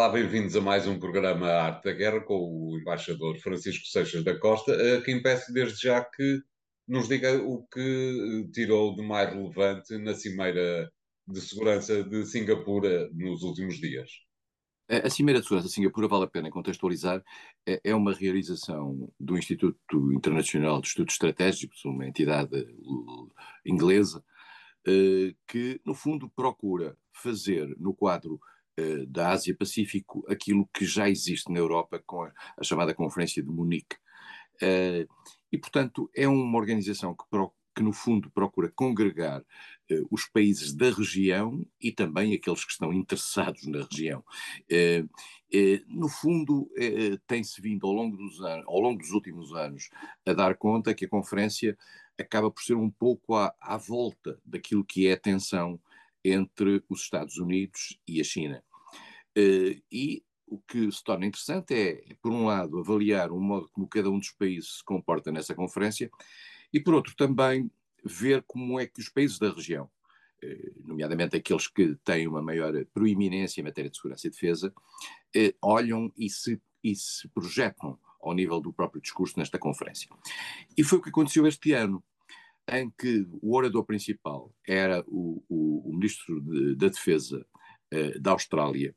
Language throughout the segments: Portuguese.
Olá, bem-vindos a mais um programa Arte da Guerra com o embaixador Francisco Seixas da Costa, a quem peço desde já que nos diga o que tirou de mais relevante na Cimeira de Segurança de Singapura nos últimos dias. A Cimeira de Segurança de Singapura, vale a pena contextualizar, é, é uma realização do Instituto Internacional de Estudos Estratégicos, uma entidade uh, inglesa, uh, que, no fundo, procura fazer no quadro uh, da Ásia-Pacífico aquilo que já existe na Europa com a, a chamada Conferência de Munique. E, portanto, é uma organização que procura que no fundo procura congregar eh, os países da região e também aqueles que estão interessados na região. Eh, eh, no fundo, eh, tem-se vindo ao longo, dos anos, ao longo dos últimos anos a dar conta que a conferência acaba por ser um pouco à, à volta daquilo que é a tensão entre os Estados Unidos e a China. Eh, e o que se torna interessante é, por um lado, avaliar o modo como cada um dos países se comporta nessa conferência e, por outro, também ver como é que os países da região, eh, nomeadamente aqueles que têm uma maior proeminência em matéria de segurança e defesa, eh, olham e se, e se projetam ao nível do próprio discurso nesta conferência. E foi o que aconteceu este ano, em que o orador principal era o, o, o ministro de, da Defesa eh, da Austrália.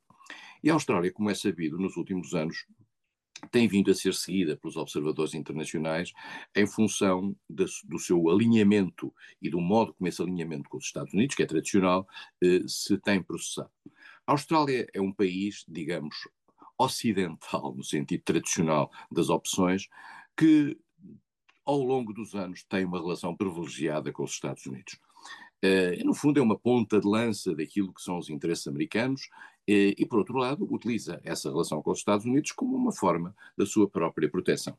E a Austrália, como é sabido, nos últimos anos tem vindo a ser seguida pelos observadores internacionais em função de, do seu alinhamento e do modo como esse alinhamento com os Estados Unidos, que é tradicional, eh, se tem processado. A Austrália é um país, digamos, ocidental, no sentido tradicional das opções, que ao longo dos anos tem uma relação privilegiada com os Estados Unidos. Uh, no fundo, é uma ponta de lança daquilo que são os interesses americanos uh, e, por outro lado, utiliza essa relação com os Estados Unidos como uma forma da sua própria proteção.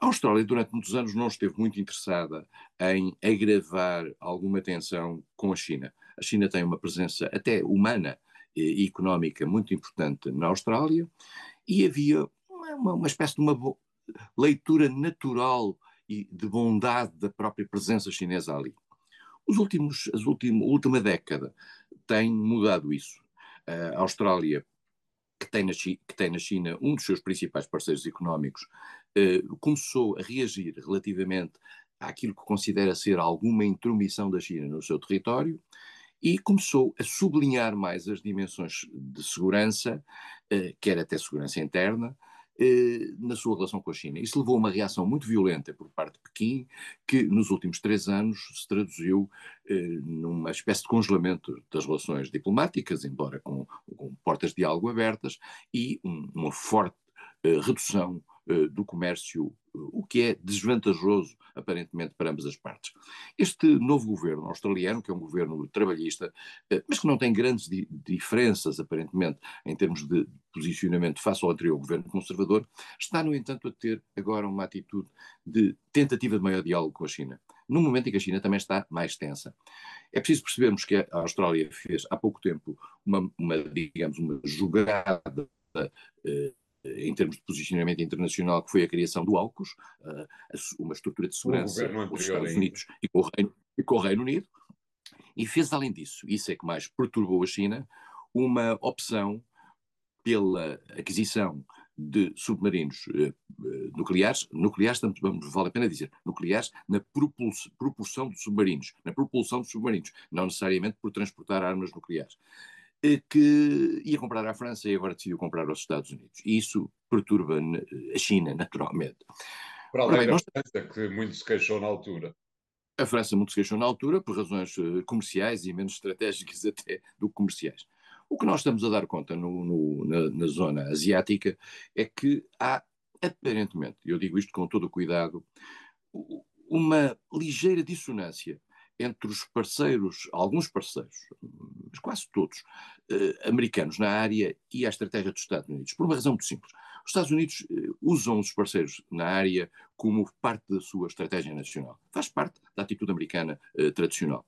A Austrália, durante muitos anos, não esteve muito interessada em agravar alguma tensão com a China. A China tem uma presença até humana e económica muito importante na Austrália e havia uma, uma espécie de uma leitura natural e de bondade da própria presença chinesa ali. Os últimos, as última, última década tem mudado isso. A Austrália, que tem, na China, que tem na China um dos seus principais parceiros económicos, eh, começou a reagir relativamente àquilo que considera ser alguma intromissão da China no seu território e começou a sublinhar mais as dimensões de segurança, eh, quer até segurança interna, na sua relação com a China. Isso levou a uma reação muito violenta por parte de Pequim, que nos últimos três anos se traduziu eh, numa espécie de congelamento das relações diplomáticas, embora com, com portas de diálogo abertas, e um, uma forte eh, redução eh, do comércio, o que é desvantajoso, aparentemente, para ambas as partes. Este novo governo australiano, que é um governo trabalhista, eh, mas que não tem grandes di diferenças, aparentemente, em termos de posicionamento face ao anterior governo conservador, está, no entanto, a ter agora uma atitude de tentativa de maior diálogo com a China no momento em que a China também está mais tensa. É preciso percebermos que a Austrália fez há pouco tempo uma, uma digamos, uma jogada eh, em termos de posicionamento internacional, que foi a criação do AUKUS, uma estrutura de segurança com os Estados Unidos e com, Reino, e com o Reino Unido, e fez, além disso, isso é que mais perturbou a China, uma opção pela aquisição de submarinos eh, nucleares, nucleares, tanto vamos, vale a pena dizer, nucleares na propulsão de submarinos, na propulsão de submarinos, não necessariamente por transportar armas nucleares. Eh, que ia comprar à França e agora decidiu comprar aos Estados Unidos. E isso perturba a China, naturalmente. Para além da França, que muito se queixou na altura. A França muito se queixou na altura por razões eh, comerciais e menos estratégicas até do que comerciais. O que nós estamos a dar conta no, no, na, na, zona asiática é que há, aparentemente, eu digo isto com todo o cuidado, uma ligeira dissonância entre os parceiros, alguns parceiros, mas quase todos, eh, americanos na área e a estratégia dos Estados Unidos, por uma razão muito simples. Os Estados Unidos eh, usam os parceiros na área como parte da sua estratégia nacional. Faz parte da atitude americana eh, tradicional.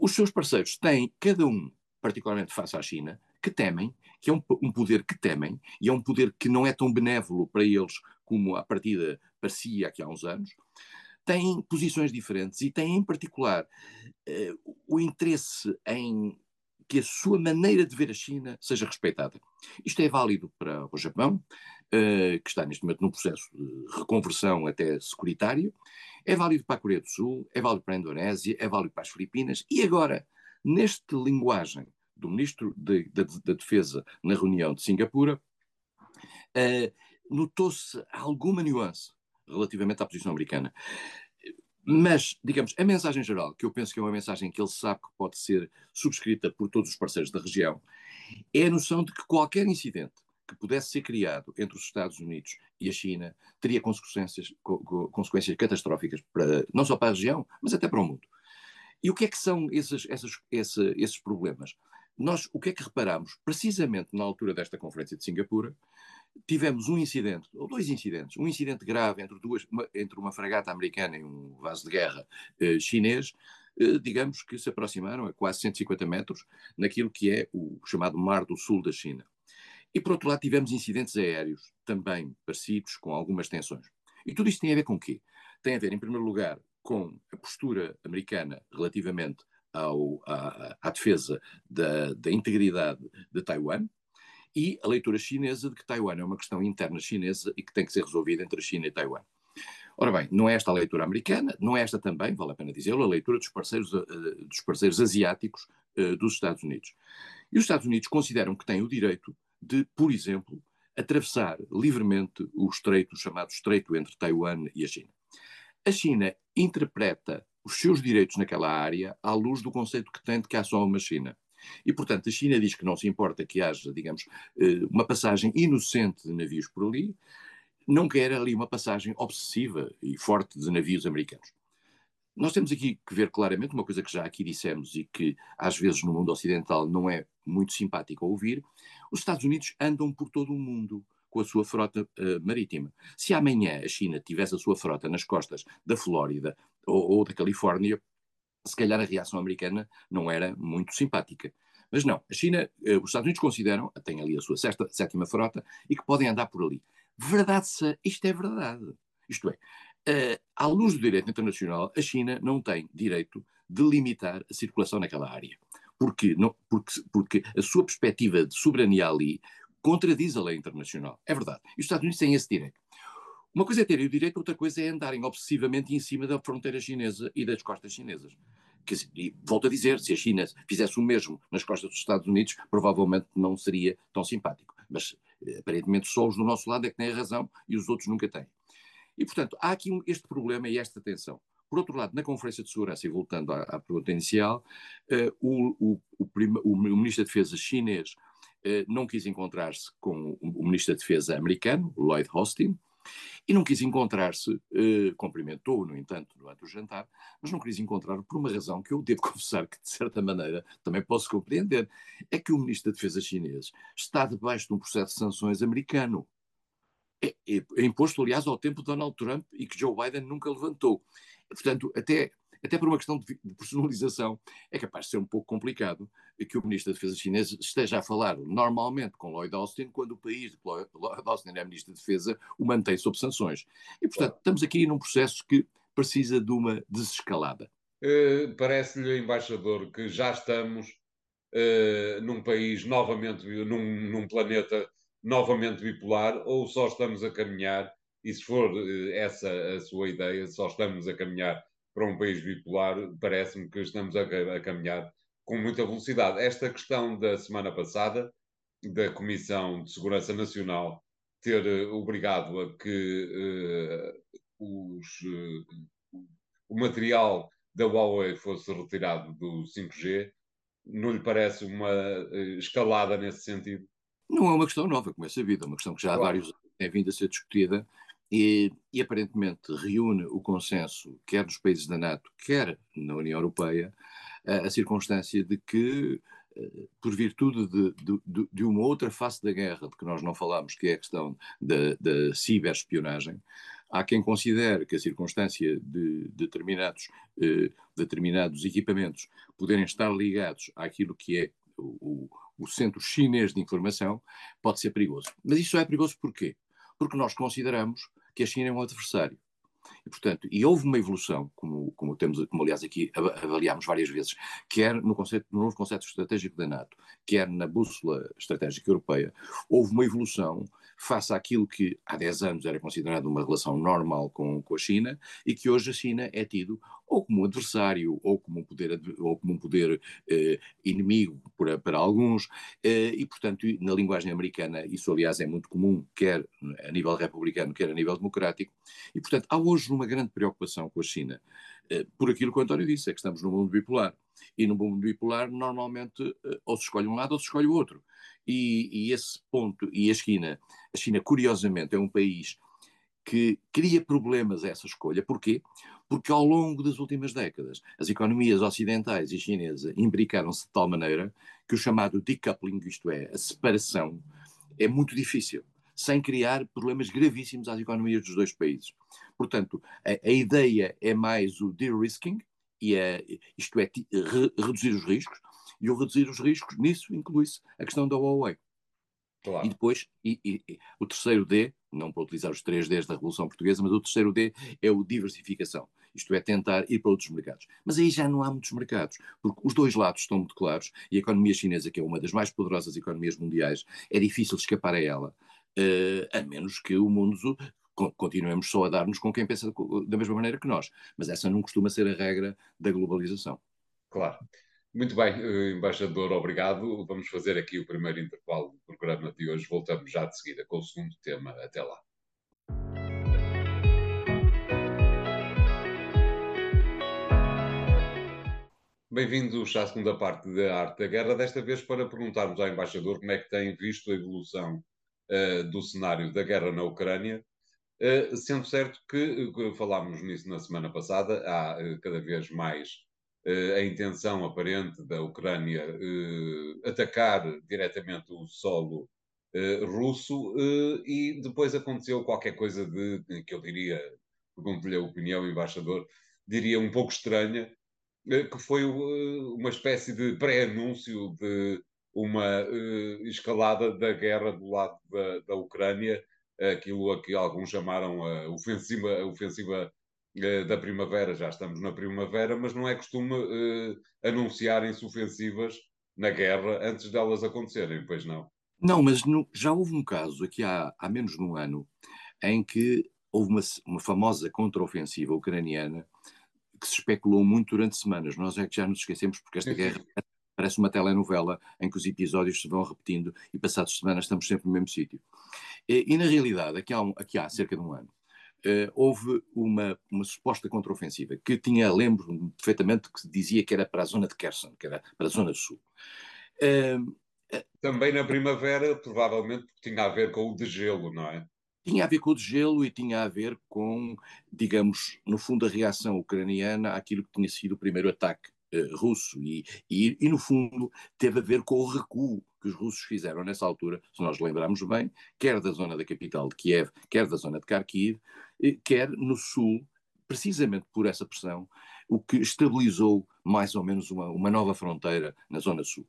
Os seus parceiros têm, cada um, particularmente face à China, que temem, que é um, um, poder que temem, e é um poder que não é tão benévolo para eles como a partida parecia aqui há uns anos, têm posições diferentes e têm, em particular, uh, o interesse em que a sua maneira de ver a China seja respeitada. Isto é válido para o Japão, uh, que está neste momento num processo de reconversão até securitário, é válido para a Coreia do Sul, é válido para a Indonésia, é válido para as Filipinas, e agora, nesta linguagem do Ministro de, de, da Defesa na reunião de Singapura, uh, notou-se alguma nuance relativamente à posição americana. Mas, digamos, a mensagem geral, que eu penso que é uma mensagem que ele sabe que pode ser subscrita por todos os parceiros da região, é a noção de que qualquer incidente que pudesse ser criado entre os Estados Unidos e a China teria consequências, consequências catastróficas para, não só para a região, mas até para o mundo. E o que é que são esses, esses, esses, esses problemas? Nós, o que é que reparamos? Precisamente na altura desta conferência de Singapura, tivemos um incidente, ou dois incidentes, um incidente grave entre, duas, uma, entre uma fragata americana e um vaso de guerra eh, chinês, eh, digamos que se aproximaram a quase 150 metros naquilo que é o chamado Mar do Sul da China. E por outro lado tivemos incidentes aéreos, também parecidos, com algumas tensões. E tudo isto tem a ver com o quê? Tem a ver, em primeiro lugar, com a postura americana relativamente ao, à, à defesa da, da integridade de Taiwan, e a leitura chinesa de que Taiwan é uma questão interna chinesa e que tem que ser resolvida entre a China e Taiwan. Ora bem, não é esta a leitura americana, não é esta também, vale a pena dizê-lo, a leitura dos parceiros, uh, dos parceiros asiáticos uh, dos Estados Unidos. E os Estados Unidos consideram que têm o direito de, por exemplo, atravessar livremente o estreito, chamado estreito entre Taiwan e a China. A China interpreta os seus direitos naquela área à luz do conceito que tem de que há só uma China. E, portanto, a China diz que não se importa que haja, digamos, eh, uma passagem inocente de navios por ali, não quer ali uma passagem obsessiva e forte de navios americanos. Nós temos aqui que ver claramente uma coisa que já aqui dissemos e que às vezes no mundo ocidental não é muito simpático a ouvir: os Estados Unidos andam por todo o mundo com a sua frota uh, marítima. Se amanhã a China tivesse a sua frota nas costas da Flórida ou, ou da Califórnia, se calhar a reação americana não era muito simpática. Mas não, a China, eh, os Estados Unidos consideram, tem ali a sua sexta, sétima frota, e que podem andar por ali. Verdade, isto é verdade. Isto é, uh, à luz do direito internacional, a China não tem direito de limitar a circulação naquela área. Porque, não, porque, porque a sua perspectiva de soberania ali contradiz a lei internacional. É verdade. E os Estados Unidos têm esse direito. Uma coisa é ter o direito, outra coisa é andarem obsessivamente em cima da fronteira chinesa e das costas chinesas. e volto a dizer, se a China fizesse o mesmo nas costas dos Estados Unidos, provavelmente não seria tão simpático. Mas eh, aparentemente só os do nosso lado é que têm a razão e os outros nunca têm. E portanto, há aqui este problema e esta tensão. Por outro lado, na Conferência de Segurança, e voltando à, à pergunta inicial, uh, o, o, o, o, Ministro da Defesa chinês uh, não quis encontrar-se com o Ministro da Defesa americano, Lloyd Austin, e não quis encontrar-se, eh, cumprimentou, no entanto, durante o jantar, mas não quis encontrar por uma razão que eu devo confessar que, de certa maneira, também posso compreender. É que o Ministro da Defesa chinês está debaixo de um processo de sanções americano. É, é, é imposto, aliás, ao tempo de Donald Trump e que Joe Biden nunca levantou. Portanto, até até por uma questão de, personalização, é capaz de ser um pouco complicado que o Ministro da Defesa chinês esteja a falar normalmente com Lloyd Austin, quando o país de Lloyd Austin é Ministro da Defesa o mantém sob sanções. E, portanto, estamos aqui num processo que precisa de uma desescalada. Uh, Parece-lhe, embaixador, que já estamos uh, num país novamente, num, num, planeta novamente bipolar, ou só estamos a caminhar, e se for uh, essa a sua ideia, só estamos a caminhar para um país bipolar, parece-me que estamos a, a, caminhar com muita velocidade. Esta questão da semana passada, da Comissão de Segurança Nacional ter uh, obrigado a que uh, os, uh, o material da Huawei fosse retirado do 5G, não lhe parece uma escalada nesse sentido? Não é uma questão nova, como é sabido, é uma questão que já há vários anos tem vindo a ser discutida e, e, aparentemente reúne o consenso, quer nos países da NATO, quer na União Europeia, a, a circunstância de que, eh, por virtude de, de, de, uma outra face da guerra, de que nós não falamos, que é a questão da, ciberespionagem, há quem considere que a circunstância de determinados, eh, determinados equipamentos poderem estar ligados àquilo que é o, o centro chinês de informação pode ser perigoso. Mas isso é perigoso porquê? Porque nós consideramos que a China é um adversário. E, portanto, e houve uma evolução, como, como temos, como aliás aqui avaliámos várias vezes, quer no, conceito, no novo conceito estratégico da NATO, quer na bússola estratégica europeia, houve uma evolução face àquilo que há 10 anos era considerado uma relação normal com, com a China e que hoje a China é tido ou como adversário ou como um poder, ou como um poder eh, inimigo para, para alguns, eh, e portanto na linguagem americana isso aliás é muito comum, quer a nível republicano, quer a nível democrático, e portanto há hoje uma grande preocupação com a China, por aquilo que o António disse, é que estamos num mundo bipolar, e no mundo bipolar normalmente eh, ou se escolhe um lado ou se escolhe o outro, e, e esse ponto, e a China, a China curiosamente é um país que cria problemas a essa escolha. Porquê? Porque ao longo das últimas décadas as economias ocidentais e chinesas imbricaram-se de tal maneira que o chamado decoupling, isto é, a separação, é muito difícil, sem criar problemas gravíssimos às economias dos dois países. Portanto, a, a ideia é mais o de-risking, e é, isto é, re, reduzir os riscos, e o reduzir os riscos, nisso inclui-se a questão da Huawei. Claro. E depois, e, e, o terceiro D, não para utilizar os três Ds da Revolução Portuguesa, mas o terceiro D é o diversificação. Isto é, tentar ir para outros mercados. Mas aí já não há muitos mercados, porque os dois lados estão muito claros e a economia chinesa, que é uma das mais poderosas economias mundiais, é difícil escapar a ela, uh, a menos que o mundo continuemos só a dar-nos com quem pensa da mesma maneira que nós. Mas essa não costuma ser a regra da globalização. Claro. Muito bem, eh, embaixador, obrigado. Vamos fazer aqui o primeiro intervalo do programa de hoje. Voltamos já de seguida com o segundo tema. Até lá. Bem-vindos à segunda parte da Arte da Guerra, desta vez para perguntarmos ao embaixador como é que tem visto a evolução uh, do cenário da guerra na Ucrânia, uh, sendo certo que, uh, falámos nisso na semana passada, há cada vez mais a intenção aparente da Ucrânia eh, atacar diretamente o solo eh, russo e depois aconteceu qualquer coisa de, que eu diria, pergunto-lhe a opinião, embaixador, diria um pouco estranha, que foi uma espécie de pré-anúncio de uma escalada da guerra do lado da, da Ucrânia, aquilo a que alguns chamaram a ofensiva, a ofensiva eh, da primavera, já estamos na primavera, mas não é costume uh, anunciarem-se ofensivas na guerra antes delas acontecerem, pois não? Não, mas no, já houve um caso aqui há, há menos de um ano em que houve uma, uma famosa contraofensiva ucraniana que se especulou muito durante semanas. Nós é que já nos esquecemos porque esta guerra parece uma telenovela em que os episódios se vão repetindo e passadas semanas estamos sempre no mesmo sítio. E, e, na realidade, aqui há, um, aqui há cerca de um ano, uh, houve uma, uma suposta contraofensiva que tinha, lembro perfeitamente, que dizia que era para a zona de Kherson, que era para a zona sul. Uh, Também na primavera, provavelmente porque tinha a ver com o degelo, não é? Tinha a ver com o degelo e tinha a ver com, digamos, no fundo, a reação ucraniana àquilo que tinha sido o primeiro ataque uh, russo. E, e, e, no fundo, teve a ver com o recuo que os russos fizeram nessa altura, se nós lembrarmos bem, quer da zona da capital de Kiev, quer da zona de Kharkiv, quer no sul, precisamente por essa pressão, o que estabilizou mais ou menos uma, uma nova fronteira na zona sul.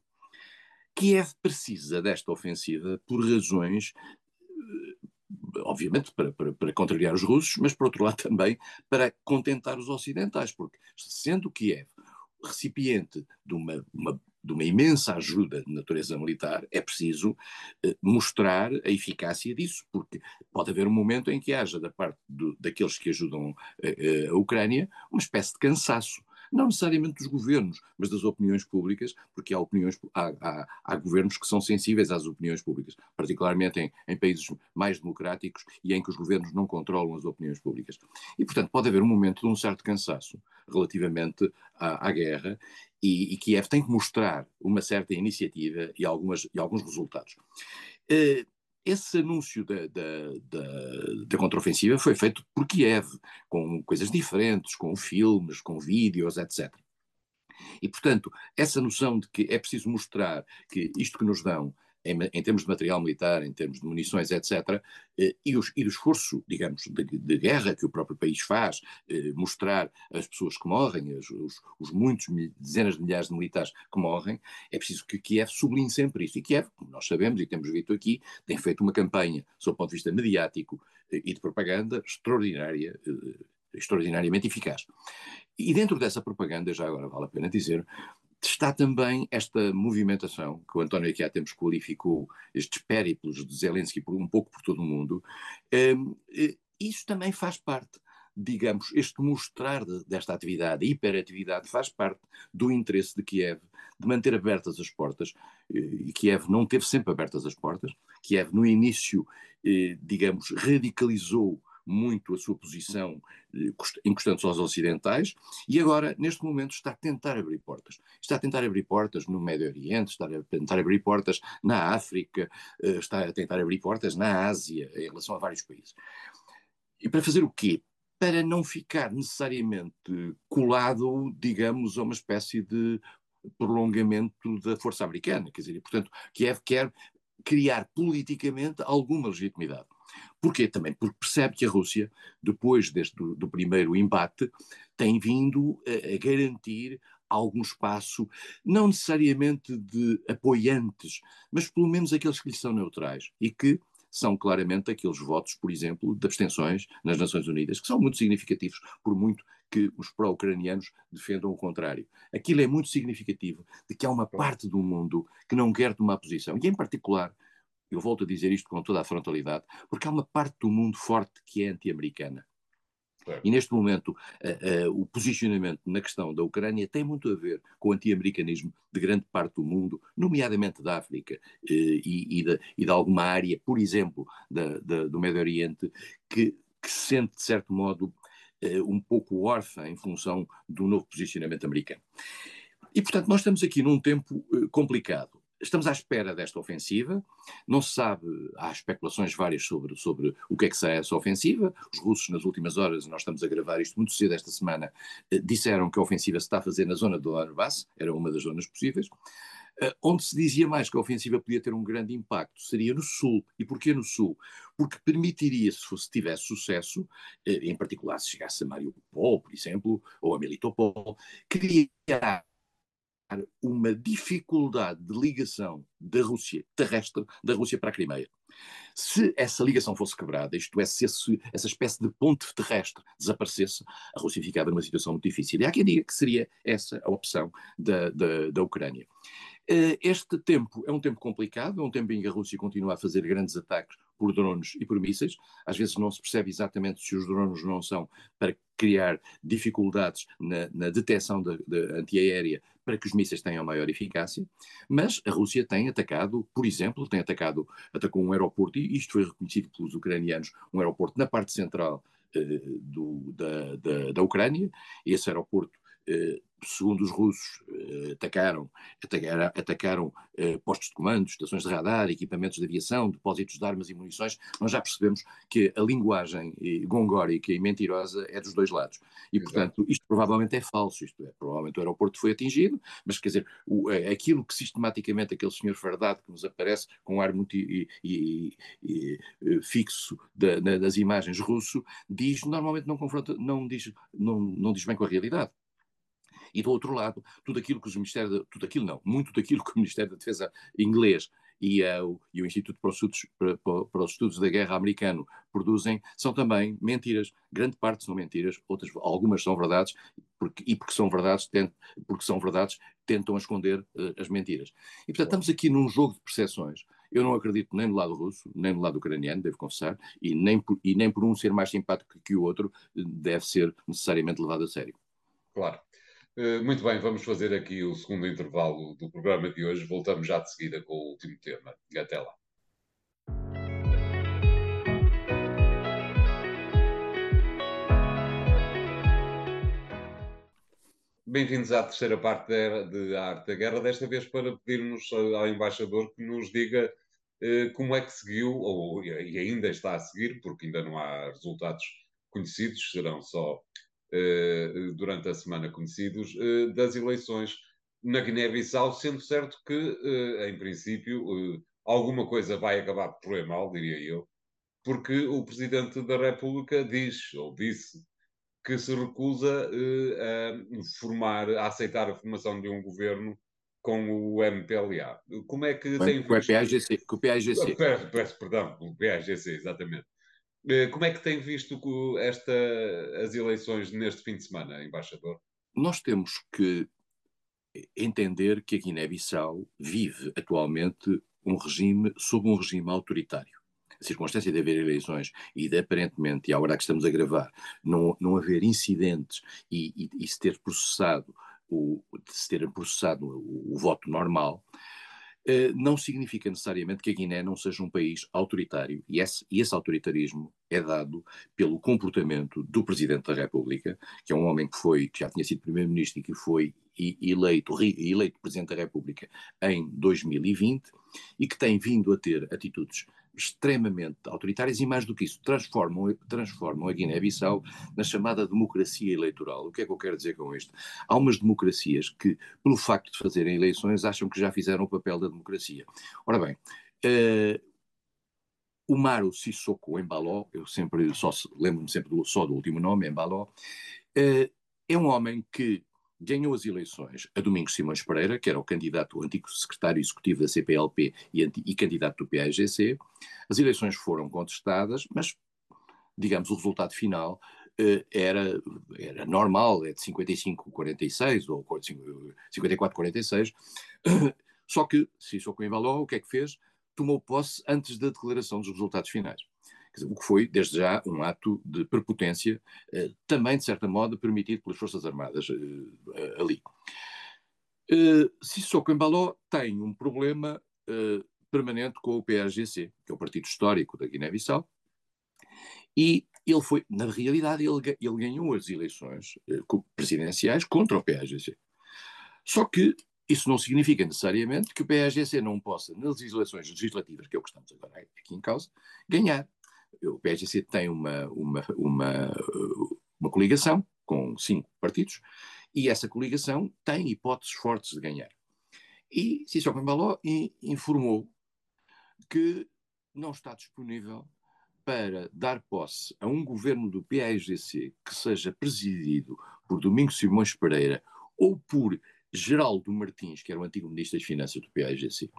Kiev precisa desta ofensiva por razões eh, obviamente para, para, para, contrariar os russos, mas por outro lado também para contentar os ocidentais, porque sendo Kiev recipiente de uma, uma de uma imensa ajuda de natureza militar, é preciso eh, mostrar a eficácia disso, porque pode haver um momento em que haja, da parte do, daqueles que ajudam eh, eh, a Ucrânia, uma espécie de cansaço não necessariamente dos governos, mas das opiniões públicas, porque há, opiniões, há, há, há governos que são sensíveis às opiniões públicas, particularmente em, em, países mais democráticos e em que os governos não controlam as opiniões públicas. E, portanto, pode haver um momento de um certo cansaço relativamente à, à guerra e, e Kiev tem que mostrar uma certa iniciativa e, algumas, e alguns resultados. Uh, esse anúncio da, da, da, da contraofensiva foi feito por Kiev, com coisas diferentes, com filmes, com vídeos, etc. E, portanto, essa noção de que é preciso mostrar que isto que nos dão em, em, termos de material militar, em termos de munições, etc., eh, e, os, e, o esforço, digamos, de, de, guerra que o próprio país faz, eh, mostrar as pessoas que morrem, os, os, os, muitos, dezenas de milhares de militares que morrem, é preciso que Kiev sublinhe sempre isso. E Kiev, como nós sabemos e temos visto aqui, tem feito uma campanha, sob o ponto de vista mediático eh, e de propaganda, extraordinária, extraordinariamente eficaz. E dentro dessa propaganda, já agora vale a pena dizer, está também esta movimentação que o António aqui há tempos qualificou, estes périplos de Zelensky por, um pouco por todo o mundo, um, eh, isso também faz parte digamos, este mostrar de, desta atividade, hiperatividade, faz parte do interesse de Kiev de manter abertas as portas, eh, e Kiev não teve sempre abertas as portas, Kiev no início, eh, digamos, radicalizou muito a sua posição eh, encostando-se aos ocidentais e agora, neste momento, está a tentar abrir portas. Está a tentar abrir portas no Médio Oriente, está a tentar abrir portas na África, eh, está a tentar abrir portas na Ásia, em relação a vários países. E para fazer o quê? Para não ficar necessariamente colado, digamos, a uma espécie de prolongamento da força americana. Quer dizer, portanto, Kiev quer criar politicamente alguma legitimidade. Porquê? Também porque percebe que a Rússia, depois deste, do, do primeiro embate, tem vindo a, a garantir algum espaço, não necessariamente de apoiantes, mas pelo menos aqueles que lhe são neutrais e que são claramente aqueles votos, por exemplo, de abstenções nas Nações Unidas, que são muito significativos, por muito que os pró-ucranianos defendam o contrário. Aquilo é muito significativo de que há uma parte do mundo que não quer tomar posição, e em particular eu volto a dizer isto com toda a frontalidade, porque há uma parte do mundo forte que é anti-americana. E neste momento, uh, uh, o posicionamento na questão da Ucrânia tem muito a ver com o anti-americanismo de grande parte do mundo, nomeadamente da África uh, e, e, de, e, de, alguma área, por exemplo, da, da, do Médio Oriente, que, que se sente, de certo modo, um pouco órfã em função do novo posicionamento americano. E, portanto, nós estamos aqui num tempo complicado. Estamos à espera desta ofensiva, não se sabe, há especulações várias sobre, sobre o que é que será essa ofensiva. Os russos, nas últimas horas, nós estamos a gravar isto muito cedo esta semana, eh, disseram que a ofensiva se está a fazer na zona do Donbass, era uma das zonas possíveis. Uh, onde se dizia mais que a ofensiva podia ter um grande impacto seria no Sul. E porquê no Sul? Porque permitiria, se, fosse, tivesse sucesso, uh, em particular se chegasse a Mariupol, por exemplo, ou a Melitopol, criar uma dificuldade de ligação da Rússia terrestre, da Rússia para a Crimeia. Se essa ligação fosse quebrada, isto é, se esse, essa espécie de ponte terrestre desaparecesse, a Rússia ficava numa situação muito difícil. E há quem diga que seria essa a opção da, da, da Ucrânia. Eh, este tempo é um tempo complicado, é um tempo em que a Rússia continua a fazer grandes ataques por drones e por mísseis. Às vezes não se percebe exatamente se os drones não são para criar dificuldades na, na detecção da, antiaérea para que os mísseis tenham maior eficácia, mas a Rússia tem atacado, por exemplo, tem atacado, atacou um aeroporto, e isto foi reconhecido pelos ucranianos, um aeroporto na parte central eh, do, da, da, da Ucrânia, esse aeroporto eh, segundo os russos, eh, atacaram, atacaram, atacaram eh, postos de comando, estações de radar, equipamentos de aviação, depósitos de armas e munições, nós já percebemos que a linguagem gongórica e mentirosa é dos dois lados. E, Exato. portanto, isto provavelmente é falso, isto é, provavelmente o aeroporto foi atingido, mas, quer dizer, o, aquilo que sistematicamente aquele senhor fardado que nos aparece com um ar muito e, e, e, fixo da, das imagens russo, diz, normalmente não confronta, não diz, não, não diz bem com a realidade. E do outro lado, tudo aquilo que os Ministérios, de, tudo aquilo não, muito daquilo que o Ministério da Defesa inglês e, uh, e o Instituto para os, Estudos, para, para os, Estudos, da Guerra americano produzem são também mentiras. Grande parte são mentiras, outras, algumas são verdades, porque, e porque são verdades, tent, porque são verdades, tentam esconder uh, as mentiras. E portanto estamos aqui num jogo de percepções. Eu não acredito nem no lado russo, nem no lado ucraniano, devo confessar, e nem por, e nem por um ser mais simpático que o outro deve ser necessariamente levado a sério. Claro. Eh, muito bem, vamos fazer aqui o segundo intervalo do programa de hoje. Voltamos já de seguida com o último tema. Até lá. Bem-vindos à terceira parte de Arte da Guerra, desta vez para pedirmos ao embaixador que nos diga eh, como é que seguiu, ou, e ainda está a seguir, porque ainda não há resultados conhecidos, serão só eh, durante a semana conhecidos, eh, das eleições na Guiné-Bissau, sendo certo que, eh, em princípio, alguma coisa vai acabar por correr mal, diria eu, porque o Presidente da República diz, ou disse, que se recusa a formar, a aceitar a formação de um governo com o MPLA. Como é que com, tem com, visto... PAGC, com o PAGC. Peço, peço perdão, com o PAGC, exatamente. Eh, como é que tem visto esta, as eleições neste fim de semana, embaixador? Nós temos que entender que a Guiné-Bissau vive atualmente um regime sob um regime autoritário. A circunstância de haver eleições e de aparentemente, e agora que estamos a gravar, não, não haver incidentes e, e, e se ter processado o, se ter processado o, o voto normal, não significa necessariamente que a Guiné não seja um país autoritário. E esse, e esse, autoritarismo é dado pelo comportamento do Presidente da República, que é um homem que foi, que já tinha sido Primeiro-Ministro e que foi eleito, eleito Presidente da República em 2020 e que tem vindo a ter atitudes extremamente autoritárias e, mais do que isso, transformam, transformam a Guiné-Bissau na chamada democracia eleitoral. O que é que eu quero dizer com isto? Há umas democracias que, pelo facto de fazerem eleições, acham que já fizeram o papel da democracia. Ora bem, uh, o Maro Sissoko Embaló, eu sempre só lembro-me sempre do, só do último nome, Embaló, uh, é um homem que ganhou as eleições a Domingos Simões Pereira, que era o candidato, o antigo secretário executivo da CPLP e, e candidato do PAGC. As eleições foram contestadas, mas, digamos, o resultado final eh, era, era normal, é de 55-46 ou 54-46. Só que Sissoko Embaló, o que é que fez? Tomou posse antes da declaração dos resultados finais o que foi, desde já, um ato de prepotência, eh, também, de certa modo, permitido pelas Forças Armadas eh, ali. Eh, Sissoko Embaló tem um problema permanente com o PAGC, que é o partido histórico da Guiné-Bissau, e ele foi, na realidade, ele, ele ganhou as eleições presidenciais contra o PAGC. Só que isso não significa necessariamente que o PAGC não possa, nas eleições legislativas, que é o que estamos agora aqui em causa, ganhar o PSGC tem uma, uma, uma, uma coligação com cinco partidos e essa coligação tem hipóteses fortes de ganhar. E Sissoko Embaló informou que não está disponível para dar posse a um governo do PAIGC que seja presidido por Domingos Simões Pereira ou por Geraldo Martins, que era o antigo ministro das Finanças do PAIGC.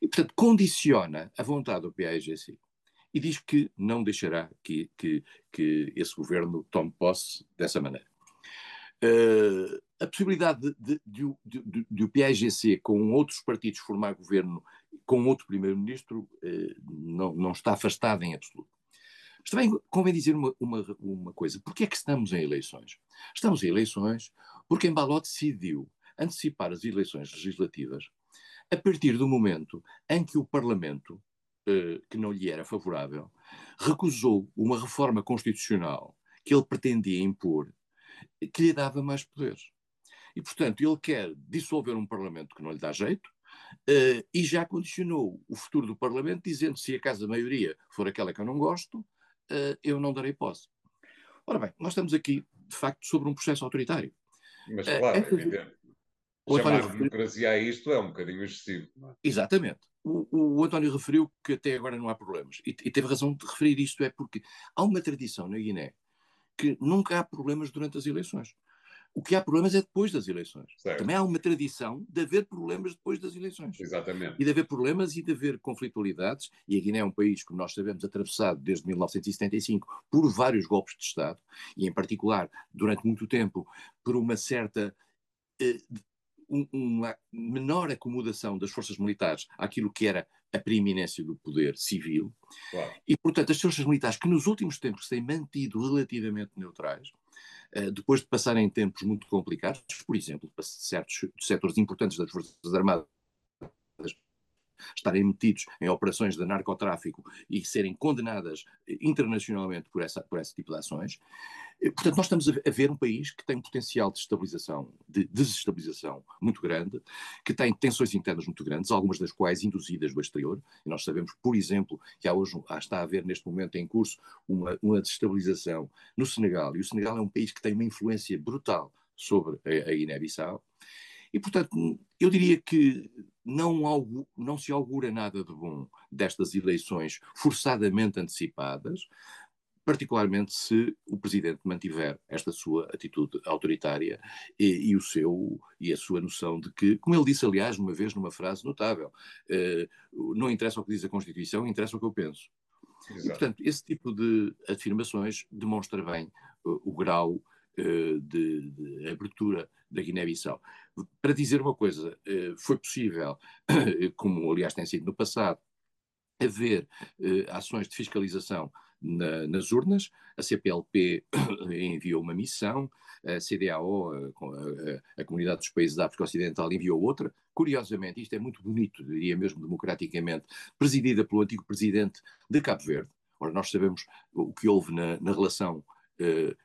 E, portanto, condiciona a vontade do PAIGC e diz que não deixará que, que, que esse governo tome posse dessa maneira. Uh, a possibilidade de, de, de, de, o PAGC com outros partidos formar governo com outro primeiro-ministro uh, não, não está afastada em absoluto. Mas também convém dizer uma, uma, uma coisa. É que estamos em eleições? Estamos em eleições porque Embaló decidiu antecipar as eleições legislativas a partir do momento em que o Parlamento que não lhe era favorável, recusou uma reforma constitucional que ele pretendia impor, que lhe dava mais poderes. E, portanto, ele quer dissolver um Parlamento que não lhe dá jeito, uh, e já condicionou o futuro do Parlamento, dizendo se a casa da maioria for aquela que eu não gosto, uh, eu não darei posse. Ora bem, nós estamos aqui, de facto, sobre um processo autoritário. Mas, claro, é evidente. Chamar de democracia a isto é um bocadinho excessivo. É? Exatamente o, o, António referiu que até agora não há problemas. E, e, teve razão de referir isto, é porque há uma tradição na Guiné que nunca há problemas durante as eleições. O que há problemas é depois das eleições. Certo. Também há uma tradição de haver problemas depois das eleições. Exatamente. E de haver problemas e de haver conflitualidades. E a Guiné é um país, como nós sabemos, atravessado desde 1975 por vários golpes de Estado, e em particular, durante muito tempo, por uma certa eh, uma menor acomodação das forças militares àquilo que era a preeminência do poder civil. Claro. E, portanto, as forças militares que nos últimos tempos têm mantido relativamente neutrais, uh, depois de passarem tempos muito complicados, por exemplo, certos setores importantes das Forças Armadas estarem metidos em operações de narcotráfico e serem condenadas internacionalmente por, essa, por esse tipo de ações. Eh, portanto, nós estamos a ver um país que tem um potencial de estabilização, de desestabilização muito grande, que tem tensões internas muito grandes, algumas das quais induzidas do exterior. E nós sabemos, por exemplo, que há hoje está a haver neste momento em curso uma, uma desestabilização no Senegal. E o Senegal é um país que tem uma influência brutal sobre a, a Guiné-Bissau. E, portanto, eu diria que não, não se augura nada de bom destas eleições forçadamente antecipadas, particularmente se o presidente mantiver esta sua atitude autoritária e, e, o seu e a sua noção de que, como ele disse aliás uma vez numa frase notável, eh, não interessa o que diz a Constituição, interessa o que eu penso. Exato. E, portanto, esse tipo de afirmações demonstra bem uh, o grau de, de, abertura da Guiné-Bissau. Para dizer uma coisa, uh, foi possível, como aliás tem sido no passado, haver ações de fiscalização na, nas urnas, a CPLP enviou uma missão, a CDAO, a, a, Comunidade dos Países da África Ocidental, enviou outra. Curiosamente, isto é muito bonito, diria mesmo democraticamente, presidida pelo antigo presidente de Cabo Verde. Ora, nós sabemos o que houve na, na relação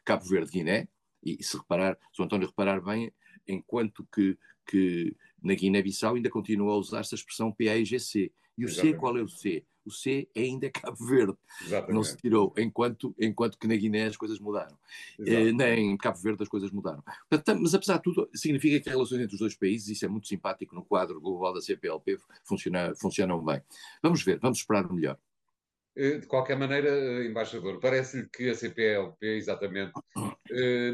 Cabo Verde-Guiné, e, e se reparar, se o António reparar bem, enquanto que, que na Guiné-Bissau ainda continua a usar-se a expressão PAIGC. E o Exatamente. C, qual é o C? o C é ainda Cabo Verde. Exatamente. Não se tirou, enquanto, enquanto que na Guiné as coisas mudaram. Eh, nem em Cabo Verde as coisas mudaram. Portanto, mas apesar de tudo, significa que as relações entre os dois países, isso é muito simpático no quadro global da CPLP, funciona, funcionam bem. Vamos ver, vamos esperar melhor. Eh, de qualquer maneira, eh, embaixador, parece-lhe que a CPLP, exatamente,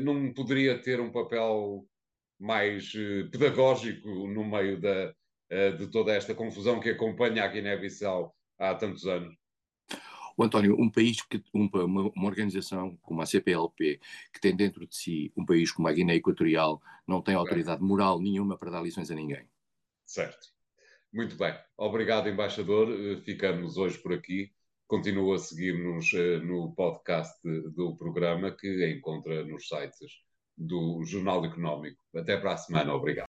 não poderia ter um papel mais pedagógico no meio da, de toda esta confusão que acompanha a Guiné-Bissau há tantos anos? O António, um país que uma, uma, organização como a CPLP que tem dentro de si um país como a Guiné Equatorial não tem autoridade moral nenhuma para dar lições a ninguém. Certo. Muito bem. Obrigado, embaixador. Eh, ficamos hoje por aqui. Continua a seguir-nos eh, no podcast do programa que encontra nos sites do Jornal Económico. Até para a semana. Obrigado.